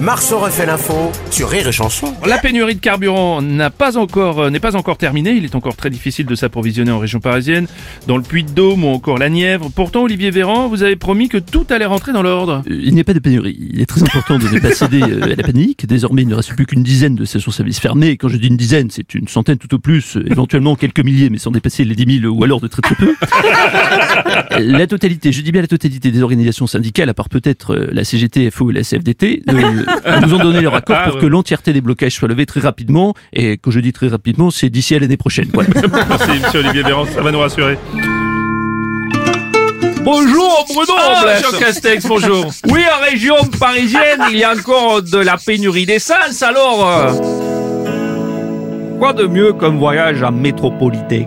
Marceau refait l'info sur Rire et Chanson. La pénurie de carburant n'a pas encore euh, n'est pas encore terminée. Il est encore très difficile de s'approvisionner en région parisienne, dans le Puy-de-Dôme ou encore la Nièvre. Pourtant, Olivier Véran, vous avez promis que tout allait rentrer dans l'ordre. Euh, Il n'y a pas de pénurie. Il est très important de ne pas céder euh, à la panique. Désormais, il ne reste plus qu'une dizaine de stations-service fermées. Et quand je dis une dizaine, c'est une centaine tout au plus, éventuellement quelques milliers, mais sans dépasser les 10 000 ou alors de très très peu. la totalité, je dis bien la totalité des organisations syndicales, à part peut-être la CGT, FO et la CFDT, euh, nous ont donné leur accord Ah, pour ouais. que l'entièreté des blocages soit levée très rapidement. Et quand je dis très rapidement, c'est d'ici à l'année prochaine. Voilà. Merci, monsieur Olivier Véran, ça va nous rassurer. Bonjour Bruno Ah. Jean Castex, bonjour. Oui, en région parisienne, il y a encore de la pénurie d'essence, alors... euh, Quoi de mieux qu'un voyage en métropolitain?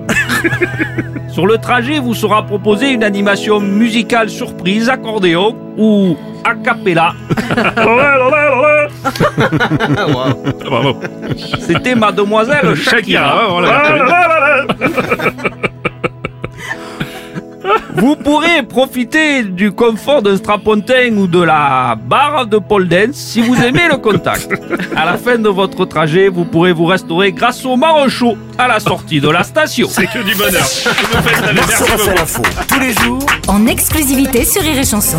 Sur le trajet, vous sera proposé une animation musicale surprise, accordéon ou a cappella. C'était mademoiselle Shakira. Vous pourrez profiter du confort d'un strapontin ou de la barre de pole dance si vous aimez le contact. À la fin de votre trajet, vous pourrez vous restaurer grâce au marron chaud à la sortie de la station. C'est que du bonheur. Vous nous faites l'info tous les jours en exclusivité sur Rire et Chanson.